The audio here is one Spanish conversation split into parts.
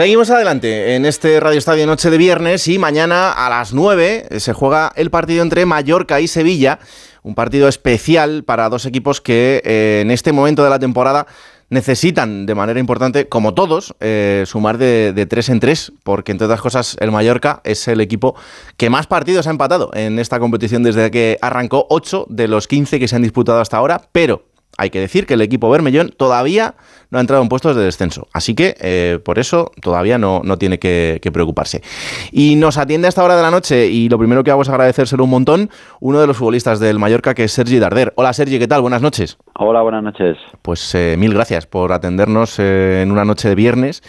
Seguimos adelante en este Radio Estadio Noche de viernes y mañana a las 9 se juega el partido entre Mallorca y Sevilla, un partido especial para dos equipos que eh, en este momento de la temporada necesitan de manera importante, como todos, eh, sumar de, de, tres en tres, porque entre otras cosas el Mallorca es el equipo que más partidos ha empatado en esta competición desde que arrancó, 8 de los 15 que se han disputado hasta ahora, pero hay que decir que el equipo Bermellón todavía no ha entrado en puestos de descenso. Así que eh, por eso todavía no, no tiene que, preocuparse. Y nos atiende a esta hora de la noche y lo primero que hago es agradecérselo un montón uno de los futbolistas del Mallorca que es Sergi Darder. Hola Sergi, ¿qué tal? Buenas noches. Hola, buenas noches. Pues eh, mil gracias por atendernos eh, en una noche de viernes.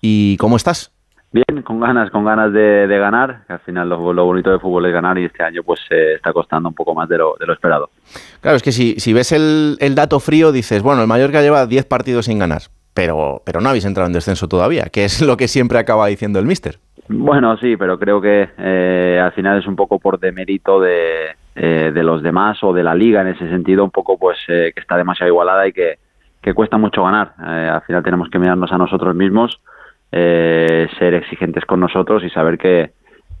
¿Y cómo estás? Bien, con ganas, con ganas de, ganar, al final lo, bonito de fútbol es ganar y este año pues se está costando un poco más de lo, de lo esperado. Claro, es que si, si ves el, el, dato frío dices, bueno, el Mallorca lleva 10 partidos sin ganar, pero, pero no habéis entrado en descenso todavía, que es lo que siempre acaba diciendo el míster. Bueno, sí, pero creo que eh, al final es un poco por demérito de, eh, de los demás o de la liga en ese sentido, un poco pues eh, que está demasiado igualada y que, que cuesta mucho ganar. al final tenemos que mirarnos a nosotros mismos eh, ser exigentes con nosotros y saber que,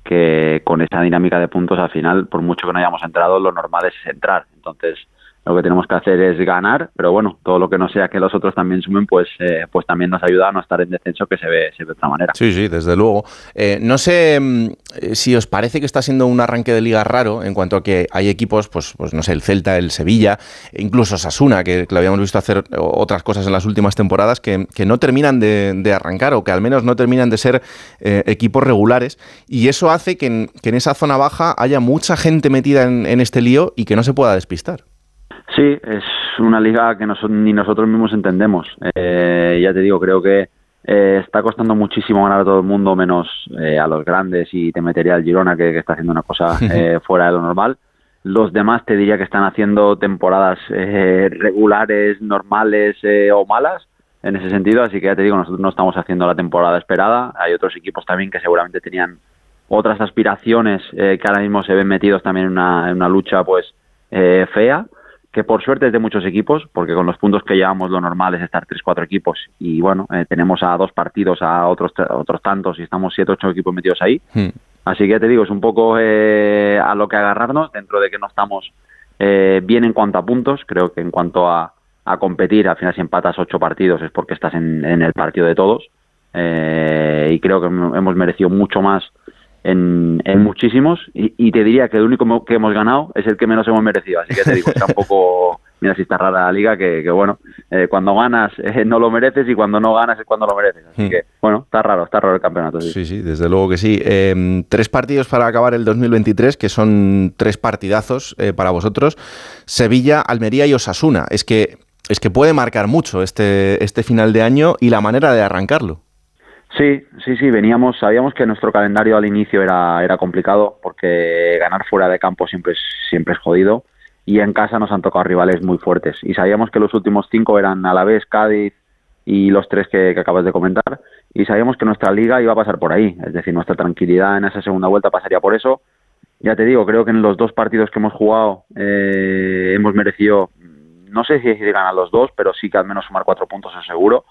que con esa dinámica de puntos al final, por mucho que no hayamos entrado, lo normal es entrar. Entonces, lo que tenemos que hacer es ganar, pero bueno, todo lo que no sea que los otros también sumen, pues, eh, pues también nos ayuda a no estar en descenso que se ve, se de otra manera. Sí, sí, desde luego. Eh, no sé mm, si os parece que está siendo un arranque de liga raro en cuanto a que hay equipos, pues, pues no sé, el Celta, el Sevilla, incluso Sasuna, que, lo habíamos visto hacer otras cosas en las últimas temporadas, que, no terminan de, arrancar o que al menos no terminan de ser eh, equipos regulares. Y eso hace que en, esa zona baja haya mucha gente metida en este lío y que no se pueda despistar. Sí, es una liga que ni nosotros mismos entendemos. Eh, ya te digo, creo que eh, está costando muchísimo ganar a todo el mundo, menos eh, a los grandes, y te metería al Girona, que, está haciendo una cosa fuera de lo normal. Los demás te diría que están haciendo temporadas regulares, normales o malas, en ese sentido, así que ya te digo, nosotros no estamos haciendo la temporada esperada. Hay otros equipos también que seguramente tenían otras aspiraciones que ahora mismo se ven metidos también en una, en una lucha pues fea que por suerte es de muchos equipos, porque con los puntos que llevamos lo normal es estar 3-4 equipos y bueno, eh, tenemos a dos partidos, a otros, otros tantos y estamos 7-8 equipos metidos ahí. Hmm. Así que te digo, es un poco eh, a lo que agarrarnos dentro de que no estamos eh, bien en cuanto a puntos, creo que en cuanto a, a competir, al final si empatas 8 partidos es porque estás en, en el partido de todos y creo que hemos merecido mucho más en, muchísimos y, te diría que el único que hemos ganado es el que menos hemos merecido. Así que te digo, está un poco, mira si está rara la liga, que, bueno, eh, cuando ganas eh, no lo mereces y cuando no ganas es cuando lo mereces. Así hmm. que bueno, está raro, está raro el campeonato. Sí, sí, desde luego que sí. Em, tres partidos para acabar el 2023, que son tres partidazos eh, para vosotros. Sevilla, Almería y Osasuna. Es que, es que puede marcar mucho este, este final de año y la manera de arrancarlo. Sí, sí, sí, veníamos, sabíamos que nuestro calendario al inicio era, era complicado porque ganar fuera de campo siempre es, siempre es jodido y en casa nos han tocado rivales muy fuertes. Y sabíamos que los últimos cinco eran Alavés, Cádiz y los tres que, acabas de comentar y sabíamos que nuestra liga iba a pasar por ahí, es decir, nuestra tranquilidad en esa segunda vuelta pasaría por eso. Ya te digo, creo que en los dos partidos que hemos jugado eh, hemos merecido, no sé si ganar los dos, pero sí que al menos sumar cuatro puntos es seguro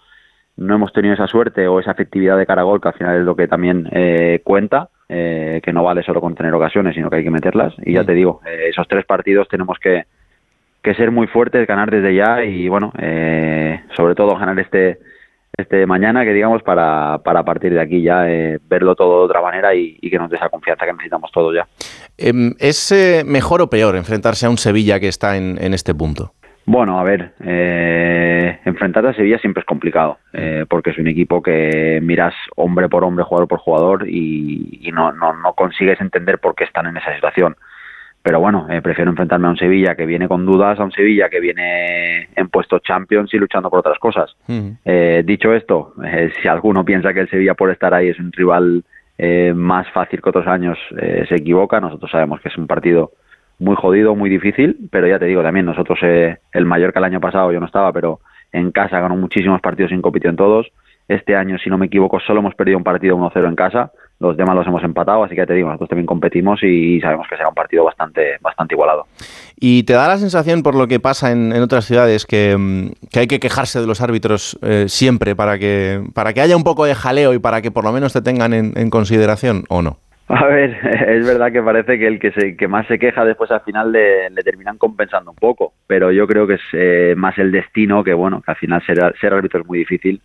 no hemos tenido esa suerte o esa efectividad de cara a gol, que al final es lo que también eh, cuenta, eh, que no vale solo con tener ocasiones, sino que hay que meterlas. Y ya mm. te digo, eh, esos tres partidos tenemos que, que, ser muy fuertes, ganar desde ya y, bueno, sobre todo ganar este este mañana, que digamos, para, para partir de aquí ya verlo todo de otra manera y, que nos dé esa confianza que necesitamos todos ya. Em, ¿Es mejor o peor enfrentarse a un Sevilla que está en, en este punto? Bueno, a ver, eh, enfrentarte a Sevilla siempre es complicado, eh, porque es un equipo que miras hombre por hombre, jugador por jugador, y, no, no, no, consigues entender por qué están en esa situación. Pero bueno, eh, prefiero enfrentarme a un Sevilla que viene con dudas, a un Sevilla que viene en puestos Champions y luchando por otras cosas. Eh, dicho esto, si alguno piensa que el Sevilla por estar ahí es un rival más fácil que otros años, se equivoca. Nosotros sabemos que es un partido muy jodido, muy difícil, pero ya te digo también, nosotros, eh, el Mallorca el año pasado yo no estaba, pero en casa ganó muchísimos partidos sin compitió en todos. Este año, si no me equivoco, solo hemos perdido un partido 1-0 en casa los demás los hemos empatado, así que te digo, nosotros también competimos y sabemos que será un partido bastante, bastante igualado. ¿Y te da la sensación, por lo que pasa en, otras ciudades, que, mm, que, hay que quejarse de los árbitros eh, siempre para que, para que haya un poco de jaleo y para que por lo menos te tengan en, consideración o no? A ver, es verdad que parece que el que, se, que más se queja después al final le, terminan compensando un poco, pero yo creo que es eh, más el destino que, bueno, que al final ser, ser árbitro es muy difícil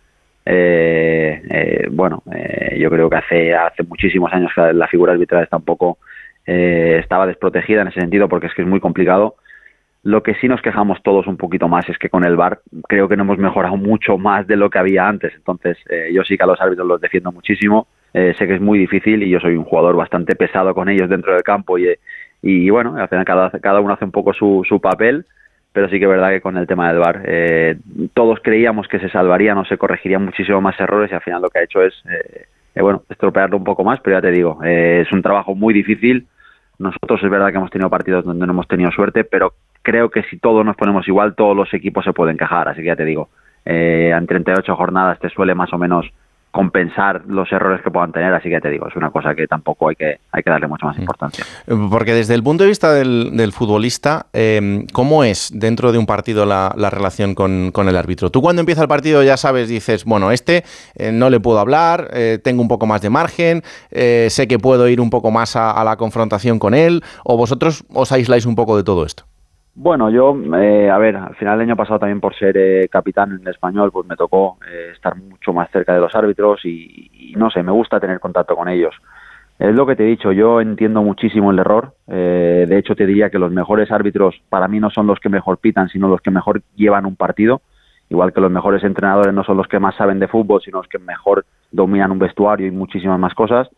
eh, eh, bueno, eh, yo creo que hace, hace muchísimos años que la figura arbitral está un poco, eh, estaba desprotegida en ese sentido porque es que es muy complicado. Lo que sí nos quejamos todos un poquito más es que con el VAR creo que no hemos mejorado mucho más de lo que había antes. Entonces, yo sí que a los árbitros los defiendo muchísimo. sé que es muy difícil y yo soy un jugador bastante pesado con ellos dentro del campo y, y bueno, al final cada, cada uno hace un poco su, su papel pero sí que es verdad que con el tema del VAR eh, todos creíamos que se salvarían o se corregirían muchísimo más errores y al final lo que ha hecho es, eh, eh, bueno, estropearlo un poco más, pero ya te digo, es un trabajo muy difícil. Nosotros es verdad que hemos tenido partidos donde no hemos tenido suerte, pero creo que si todos nos ponemos igual, todos los equipos se pueden quejar, así que ya te digo, en 38 jornadas te suele más o menos compensar los errores que puedan tener, así que te digo, es una cosa que tampoco hay que, hay que darle mucha más importancia. Porque desde el punto de vista del, futbolista, eh, ¿cómo es dentro de un partido la, relación con, el árbitro? Tú cuando empieza el partido ya sabes, dices, bueno, este eh, no le puedo hablar, eh, tengo un poco más de margen, sé que puedo ir un poco más a la confrontación con él, o vosotros os aisláis un poco de todo esto. Bueno, yo, eh, a ver, al final del año pasado también por ser eh, capitán en español, pues me tocó eh, estar mucho más cerca de los árbitros y, no sé, me gusta tener contacto con ellos. Es lo que te he dicho, yo entiendo muchísimo el error. de hecho, te diría que los mejores árbitros para mí no son los que mejor pitan, sino los que mejor llevan un partido. Igual que los mejores entrenadores no son los que más saben de fútbol, sino los que mejor dominan un vestuario y muchísimas más cosas.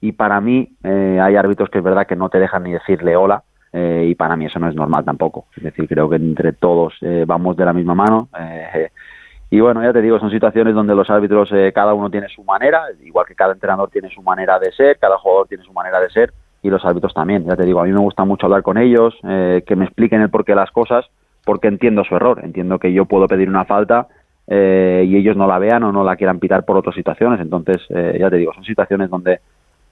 Y para mí hay árbitros que es verdad que no te dejan ni decirle hola eh, y para mí eso no es normal tampoco. Es decir, creo que entre todos eh, vamos de la misma mano. Eh, y bueno, ya te digo, son situaciones donde los árbitros, cada uno tiene su manera, igual que cada entrenador tiene su manera de ser, cada jugador tiene su manera de ser, y los árbitros también. Ya te digo, a mí me gusta mucho hablar con ellos, que me expliquen el porqué de las cosas, porque entiendo su error. Entiendo que yo puedo pedir una falta y ellos no la vean o no la quieran pitar por otras situaciones. Entonces, ya te digo, son situaciones donde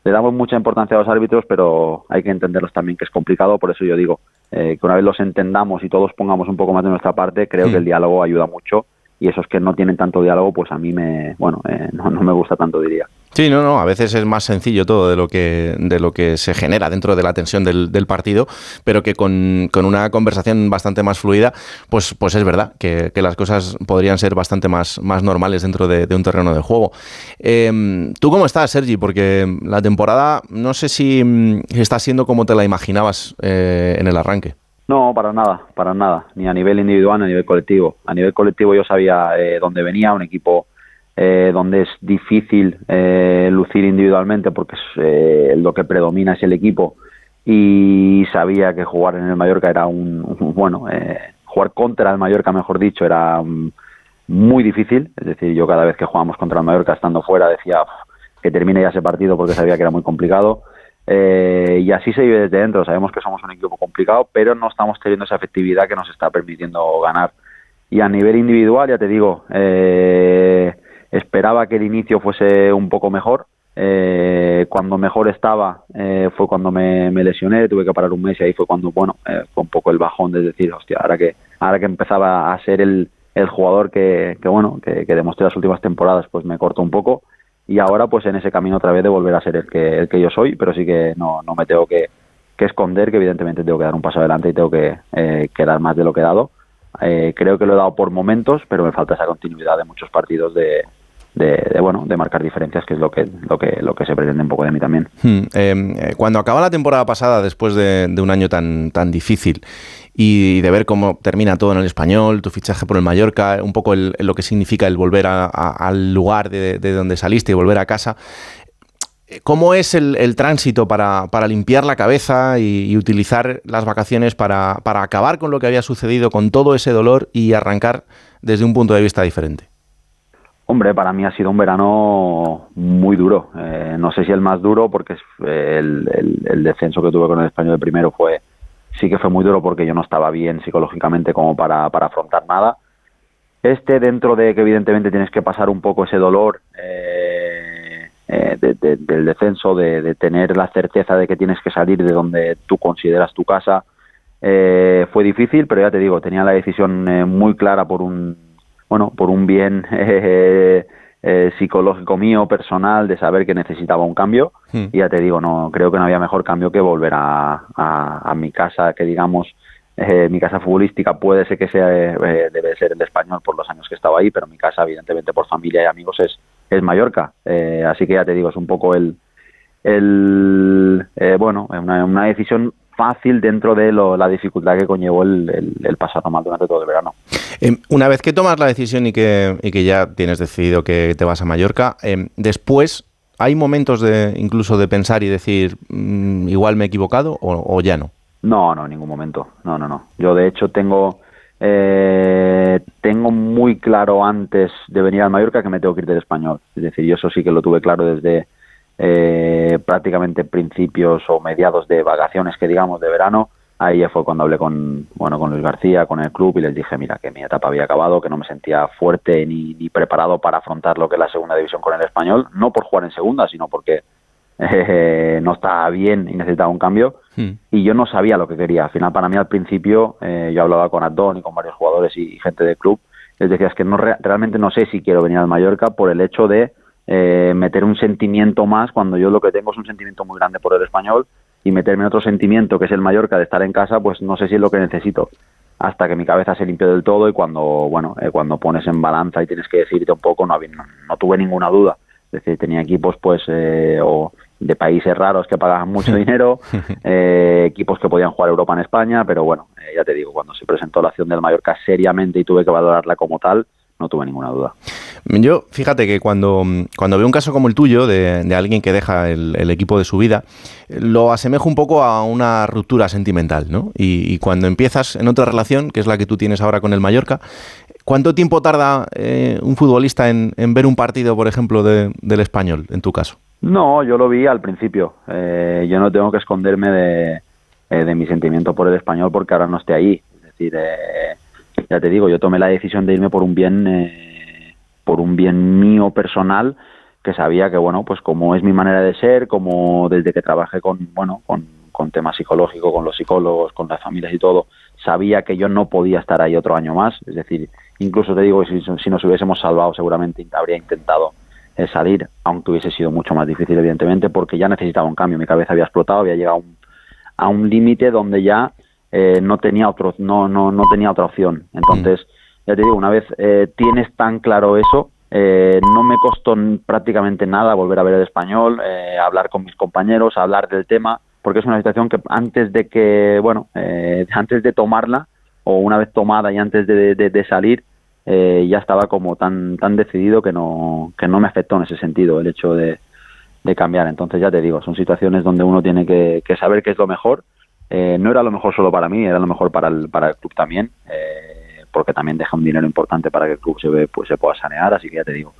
le damos mucha importancia a los árbitros, pero hay que entenderlos también que es complicado, por eso yo digo eh, que una vez los entendamos y todos pongamos un poco más de nuestra parte, creo que el diálogo ayuda mucho y esos que no tienen tanto diálogo, pues a mí me, bueno, eh, no, me gusta tanto, diría. Sí, no, no, a veces es más sencillo todo de lo que, de lo que se genera dentro de la tensión del, partido, pero que con, una conversación bastante más fluida, pues, pues es verdad que, las cosas podrían ser bastante más, más normales dentro de, un terreno de juego. Em, ¿Tú cómo estás, Sergi? Porque la temporada no sé si mm, está siendo como te la imaginabas eh, en el arranque. No, para nada, para nada, ni a nivel individual ni a nivel colectivo. A nivel colectivo yo sabía eh, dónde venía, un equipo eh, donde es difícil eh, lucir individualmente porque es, lo que predomina es el equipo y sabía que jugar en el Mallorca era un, bueno, jugar contra el Mallorca, mejor dicho, era muy difícil. Es decir, yo cada vez que jugábamos contra el Mallorca estando fuera decía que termine ya ese partido porque sabía que era muy complicado eh, y así se vive desde dentro. Sabemos que somos un equipo complicado, pero no estamos teniendo esa efectividad que nos está permitiendo ganar. Y a nivel individual, ya te digo, eh, esperaba que el inicio fuese un poco mejor. Eh, cuando mejor estaba fue cuando me, lesioné, tuve que parar un mes y ahí fue cuando, bueno, fue un poco el bajón de decir, hostia, ahora que, ahora que empezaba a ser el, el jugador que, que bueno, que, que demostré las últimas temporadas, pues me cortó un poco y ahora pues en ese camino otra vez de volver a ser el que, el que yo soy, pero sí que no, no me tengo que, esconder, que evidentemente tengo que dar un paso adelante y tengo que, eh, dar más de lo que he dado. Eh, creo que lo he dado por momentos, pero me falta esa continuidad de muchos partidos de, de, bueno de marcar diferencias que es lo que lo que lo que se pretende un poco de mí también hmm, em, eh, cuando acaba la temporada pasada después de, un año tan tan difícil y de ver cómo termina todo en el español, tu fichaje por el Mallorca, un poco lo que significa el volver al lugar de, donde saliste y volver a casa. ¿Cómo es el, tránsito para, limpiar la cabeza y, utilizar las vacaciones para, acabar con lo que había sucedido, con todo ese dolor y arrancar desde un punto de vista diferente? Hombre, para mí ha sido un verano muy duro. Eh, no sé si el más duro, porque el, el, descenso que tuve con el español de primero fue, sí que fue muy duro porque yo no estaba bien psicológicamente como para, para afrontar nada. Este, dentro de que evidentemente tienes que pasar un poco ese dolor, eh, eh, del descenso, de, tener la certeza de que tienes que salir de donde tú consideras tu casa. Eh, fue difícil, pero ya te digo, tenía la decisión eh, muy clara por un, bueno, por un bien eh, psicológico mío, personal, de saber que necesitaba un cambio. Hmm. Y ya te digo, no creo que no había mejor cambio que volver a, a mi casa, que digamos, eh, mi casa futbolística puede ser que sea eh, debe ser el español por los años que estaba ahí, pero mi casa, evidentemente, por familia y amigos es, es Mallorca. Eh, así que ya te digo, es un poco el, el bueno, una, una, decisión fácil dentro de la dificultad que conllevó el, el, pasado mal durante todo el verano. Em, una vez que tomas la decisión y que, y que ya tienes decidido que te vas a Mallorca, em, después hay momentos de incluso de pensar y decir mm, igual me he equivocado o ya no. No, no, en ningún momento. No, no, no. Yo de hecho tengo eh, tengo muy claro antes de venir al Mallorca que me tengo que ir del español. Es decir, yo eso sí que lo tuve claro desde eh, prácticamente principios o mediados de vacaciones que digamos de verano. Ahí ya fue cuando hablé con bueno con Luis García, con el club y les dije, mira, que mi etapa había acabado, que no me sentía fuerte ni, ni preparado para afrontar lo que es la segunda división con el español, no por jugar en segunda, sino porque eh, no estaba bien y necesitaba un cambio. Hmm. Y yo no sabía lo que quería. Al final, para mí, al principio, eh, yo hablaba con Adón y con varios jugadores y, gente del club. Les decía, es que no, realmente no sé si quiero venir al Mallorca por el hecho de eh, meter un sentimiento más cuando yo lo que tengo es un sentimiento muy grande por el español y meterme en otro sentimiento que es el Mallorca de estar en casa, pues no sé si es lo que necesito. Hasta que mi cabeza se limpió del todo y cuando bueno eh, cuando pones en balanza y tienes que decirte un poco no, no, no tuve ninguna duda. Es decir tenía equipos pues o de países raros que pagaban mucho dinero, eh, equipos que podían jugar Europa en España, pero bueno, eh, ya te digo, cuando se presentó la acción del Mallorca seriamente y tuve que valorarla como tal, no tuve ninguna duda. Yo, fíjate que cuando, cuando veo un caso como el tuyo, de, alguien que deja el, equipo de su vida, lo asemejo un poco a una ruptura sentimental, ¿no? Y, cuando empiezas en otra relación, que es la que tú tienes ahora con el Mallorca, ¿cuánto tiempo tarda eh, un futbolista en, ver un partido, por ejemplo, del español, en tu caso? No, yo lo vi al principio. Eh, yo no tengo que esconderme de, eh, de, mi sentimiento por el español porque ahora no esté ahí. Es decir, eh, ya te digo, yo tomé la decisión de irme por un bien, por un bien mío personal que sabía que bueno, pues como es mi manera de ser, como desde que trabajé con bueno, con, temas psicológicos, con los psicólogos, con las familias y todo, sabía que yo no podía estar ahí otro año más. Es decir, incluso te digo si, si nos hubiésemos salvado, seguramente habría intentado salir, aunque hubiese sido mucho más difícil, evidentemente, porque ya necesitaba un cambio. Mi cabeza había explotado, había llegado a un, límite donde ya eh, no tenía otro, no, no, no tenía otra opción. Entonces, ya te digo, una vez eh, tienes tan claro eso, eh, no me costó prácticamente nada volver a ver el español, hablar con mis compañeros, hablar del tema, porque es una situación que antes de que, bueno, antes de tomarla, o una vez tomada y antes de salir, eh, ya estaba como tan tan decidido que no que no me afectó en ese sentido el hecho de, cambiar entonces ya te digo son situaciones donde uno tiene que, saber qué es lo mejor eh, no era lo mejor solo para mí era lo mejor para el para el club también eh, porque también deja un dinero importante para que el club se ve, pues se pueda sanear así que ya te digo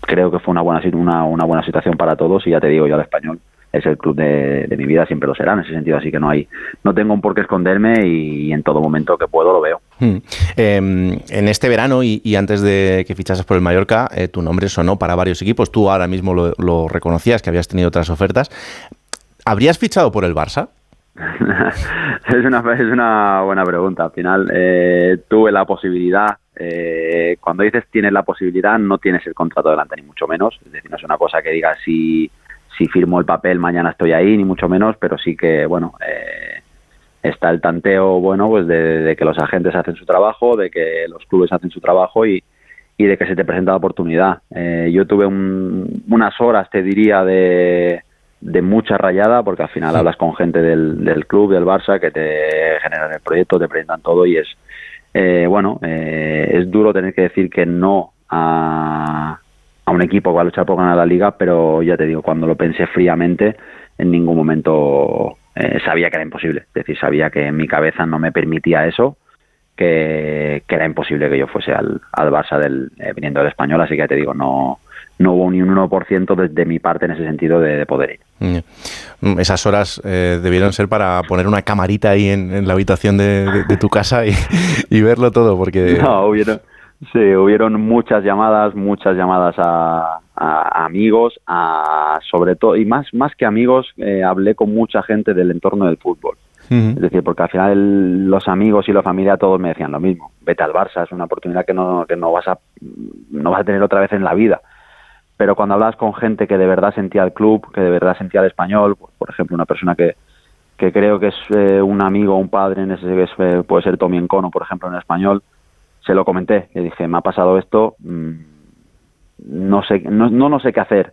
creo que fue una buena una, una buena situación para todos y ya te digo yo al español es el club de, mi vida, siempre lo será en ese sentido, así que no hay, no tengo un por qué esconderme y, en todo momento que puedo lo veo. Hmm. Em, en este verano y, antes de que fichases por el Mallorca, eh, tu nombre sonó para varios equipos, tú ahora mismo lo, reconocías, que habías tenido otras ofertas. ¿Habrías fichado por el Barça? es, una, es una buena pregunta. Al final eh, tuve la posibilidad. Eh, cuando dices tienes la posibilidad, no tienes el contrato delante, ni mucho menos. Es decir, no es una cosa que digas si si firmo el papel mañana estoy ahí, ni mucho menos, pero sí que, bueno, eh, está el tanteo, bueno, pues de, que los agentes hacen su trabajo, de que los clubes hacen su trabajo y, y de que se te presenta la oportunidad. Eh, yo tuve unas horas, te diría, de, de mucha rayada, porque al final hablas con gente del, del club, del Barça, que te generan el proyecto, te presentan todo y es, eh, bueno, es duro tener que decir que no a a un equipo que va a luchar por ganar la liga, pero ya te digo, cuando lo pensé fríamente, en ningún momento eh, sabía que era imposible. Es decir, sabía que en mi cabeza no me permitía eso, que, era imposible que yo fuese al, al Barça del, eh, viniendo del español, así que ya te digo, no, no hubo ni un 1% desde mi parte en ese sentido de, poder ir. Mm, esas horas eh, debieron ser para poner una camarita ahí en, la habitación de, tu casa y, y, verlo todo, porque... No, hubieron, Sí, hubieron muchas llamadas, muchas llamadas a, a, amigos, a sobre todo, y más, más que amigos, eh, hablé con mucha gente del entorno del fútbol. Es decir, porque al final los amigos y la familia todos me decían lo mismo. Vete al Barça, es una oportunidad que no, que no vas a no vas a tener otra vez en la vida. Pero cuando hablabas con gente que de verdad sentía el club, que de verdad sentía el español, pues, por ejemplo, una persona que, que creo que es eh, un amigo, un padre, en ese que eh, puede ser Tommy Encono, por ejemplo, en español, se lo comenté, le dije, me ha pasado esto, mm, no sé, no, no, sé qué hacer,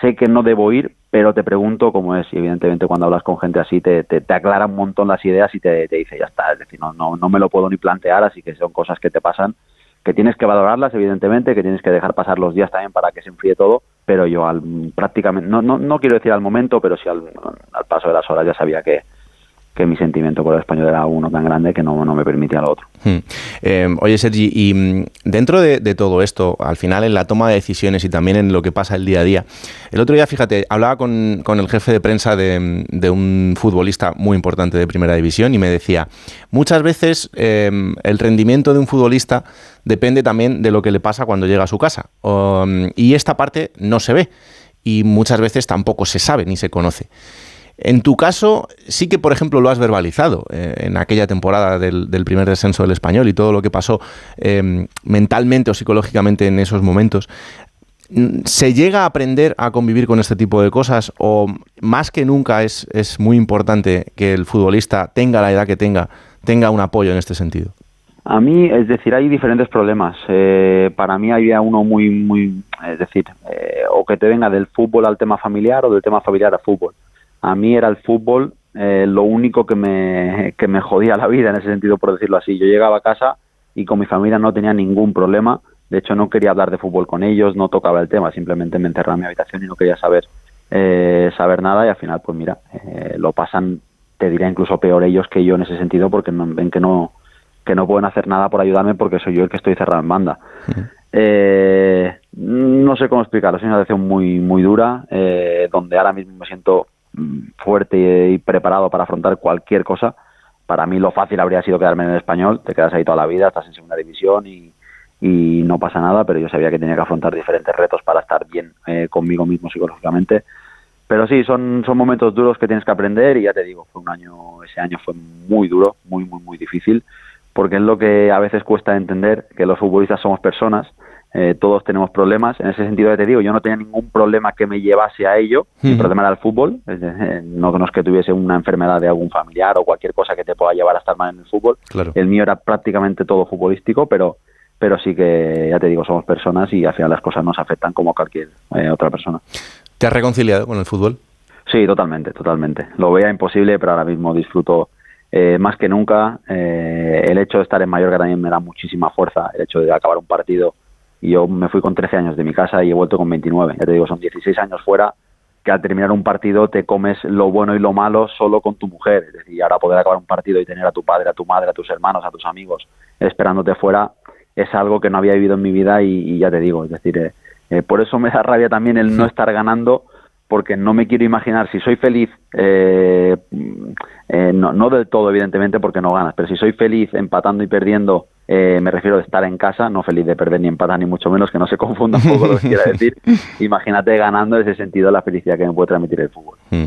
sé que no debo ir, pero te pregunto cómo es, y evidentemente cuando hablas con gente así te, te, aclara un montón las ideas y te, te, dice, ya está, es decir, no, no, no me lo puedo ni plantear, así que son cosas que te pasan, que tienes que valorarlas, evidentemente, que tienes que dejar pasar los días también para que se enfríe todo, pero yo al prácticamente, no, no, no quiero decir al momento, pero sí al, al paso de las horas ya sabía que, que mi sentimiento por el español era uno tan grande que no, no me permitía lo otro. Hmm. Eh, oye, Sergi, y mm, dentro de, todo esto, al final en la toma de decisiones y también en lo que pasa el día a día, el otro día, fíjate, hablaba con, el jefe de prensa de, un futbolista muy importante de primera división y me decía, muchas veces em, el rendimiento de un futbolista depende también de lo que le pasa cuando llega a su casa. Um, y esta parte no se ve y muchas veces tampoco se sabe ni se conoce. En tu caso, sí que, por ejemplo, lo has verbalizado eh, en aquella temporada del, primer descenso del español y todo lo que pasó em, mentalmente o psicológicamente en esos momentos. ¿Se llega a aprender a convivir con este tipo de cosas o más que nunca es, es muy importante que el futbolista tenga la edad que tenga, tenga un apoyo en este sentido? A mí, es decir, hay diferentes problemas. Eh, para mí había uno muy, muy, es decir, eh, o que te venga del fútbol al tema familiar o del tema familiar al fútbol a mí era el fútbol eh, lo único que me, que me jodía la vida en ese sentido, por decirlo así. Yo llegaba a casa y con mi familia no tenía ningún problema. De hecho, no quería hablar de fútbol con ellos, no tocaba el tema, simplemente me encerraba en mi habitación y no quería saber, eh, saber nada. Y al final, pues mira, eh, lo pasan, te diría incluso peor ellos que yo en ese sentido, porque ven que no, que no pueden hacer nada por ayudarme porque soy yo el que estoy cerrado en banda. no sé cómo explicarlo, es una situación muy, muy dura, donde ahora mismo me siento fuerte y preparado para afrontar cualquier cosa. Para mí lo fácil habría sido quedarme en el español, te quedas ahí toda la vida, estás en segunda división y, no pasa nada, pero yo sabía que tenía que afrontar diferentes retos para estar bien eh, conmigo mismo psicológicamente. Pero sí, son, son momentos duros que tienes que aprender y ya te digo, fue un año, ese año fue muy duro, muy, muy, muy difícil, porque es lo que a veces cuesta entender, que los futbolistas somos personas, eh, todos tenemos problemas. En ese sentido, te digo, yo no tenía ningún problema que me llevase a ello. El problema era el fútbol. no, no es que tuviese una enfermedad de algún familiar o cualquier cosa que te pueda llevar a estar mal en el fútbol. El mío era prácticamente todo futbolístico, pero pero sí que, ya te digo, somos personas y al final las cosas nos afectan como cualquier eh, otra persona. ¿Te has reconciliado con el fútbol? Sí, totalmente, totalmente. Lo veía imposible, pero ahora mismo disfruto eh, más que nunca. el hecho de estar en Mallorca también me da muchísima fuerza. El hecho de acabar un partido y yo me fui con 13 años de mi casa y he vuelto con 29. Ya te digo, son 16 años fuera que al terminar un partido te comes lo bueno y lo malo solo con tu mujer. Es decir, ahora poder acabar un partido y tener a tu padre, a tu madre, a tus hermanos, a tus amigos esperándote fuera es algo que no había vivido en mi vida y, ya te digo, es decir, eh, eh, por eso me da rabia también el no estar ganando porque no me quiero imaginar si soy feliz, eh, no, no del todo evidentemente porque no ganas, pero si soy feliz empatando y perdiendo eh, me refiero de estar en casa, no feliz de perder ni empatar, ni mucho menos, que no se confunda un poco lo que quiera decir. Imagínate ganando ese sentido la felicidad que me puede transmitir el fútbol. Hmm.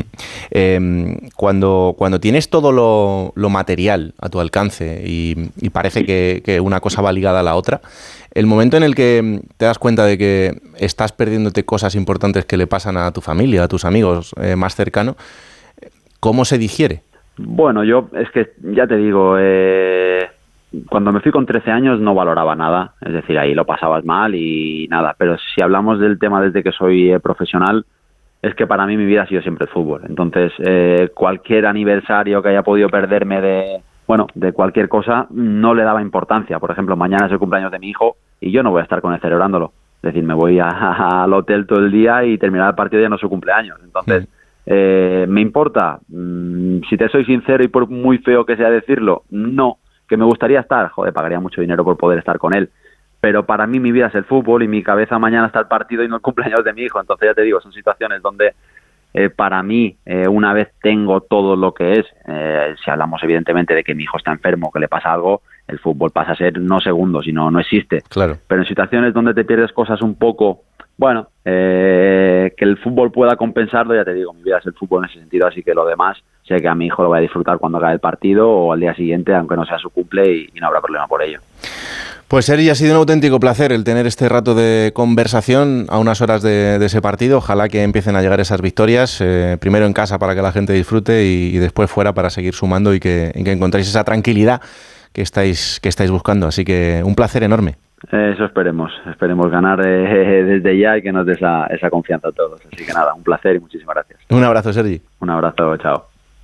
Em, cuando, cuando tienes todo lo, material a tu alcance y, parece que, una cosa va ligada a la otra, el momento en el que te das cuenta de que estás perdiéndote cosas importantes que le pasan a tu familia, a tus amigos eh, más cercanos, ¿cómo se digiere? Bueno, yo es que ya te digo, eh, cuando me fui con 13 años no valoraba nada, es decir, ahí lo pasabas mal y nada, pero si hablamos del tema desde que soy eh, profesional, es que para mí mi vida ha sido siempre el fútbol. Entonces, eh, cualquier aniversario que haya podido perderme de, bueno, de cualquier cosa, no le daba importancia. Por ejemplo, mañana es el cumpleaños de mi hijo y yo no voy a estar con él celebrándolo. Es decir, me voy al hotel todo el día y terminar el partido ya no es su cumpleaños. Entonces, eh, ¿me importa? Mm, si te soy sincero y por muy feo que sea decirlo, no que me gustaría estar, joder, pagaría mucho dinero por poder estar con él. Pero para mí mi vida es el fútbol y mi cabeza mañana está el partido y no el cumpleaños de mi hijo. Entonces ya te digo, son situaciones donde eh, para mí, eh, una vez tengo todo lo que es, eh, si hablamos evidentemente de que mi hijo está enfermo, que le pasa algo, el fútbol pasa a ser no segundos, sino no existe. Claro. Pero en situaciones donde te pierdes cosas un poco bueno, eh, que el fútbol pueda compensarlo, ya te digo, mi vida es el fútbol en ese sentido, así que lo demás sé que a mi hijo lo va a disfrutar cuando acabe el partido o al día siguiente, aunque no sea su cumple y, no habrá problema por ello. Pues Sergi, ha sido un auténtico placer el tener este rato de conversación a unas horas de, ese partido. Ojalá que empiecen a llegar esas victorias, eh, primero en casa para que la gente disfrute y, después fuera para seguir sumando y que, y que encontréis esa tranquilidad que estáis, que estáis buscando. Así que un placer enorme. Eso esperemos, esperemos ganar eh, desde ya y que nos dé esa, esa confianza a todos. Así que nada, un placer y muchísimas gracias. Un abrazo, Sergi. Un abrazo, chao.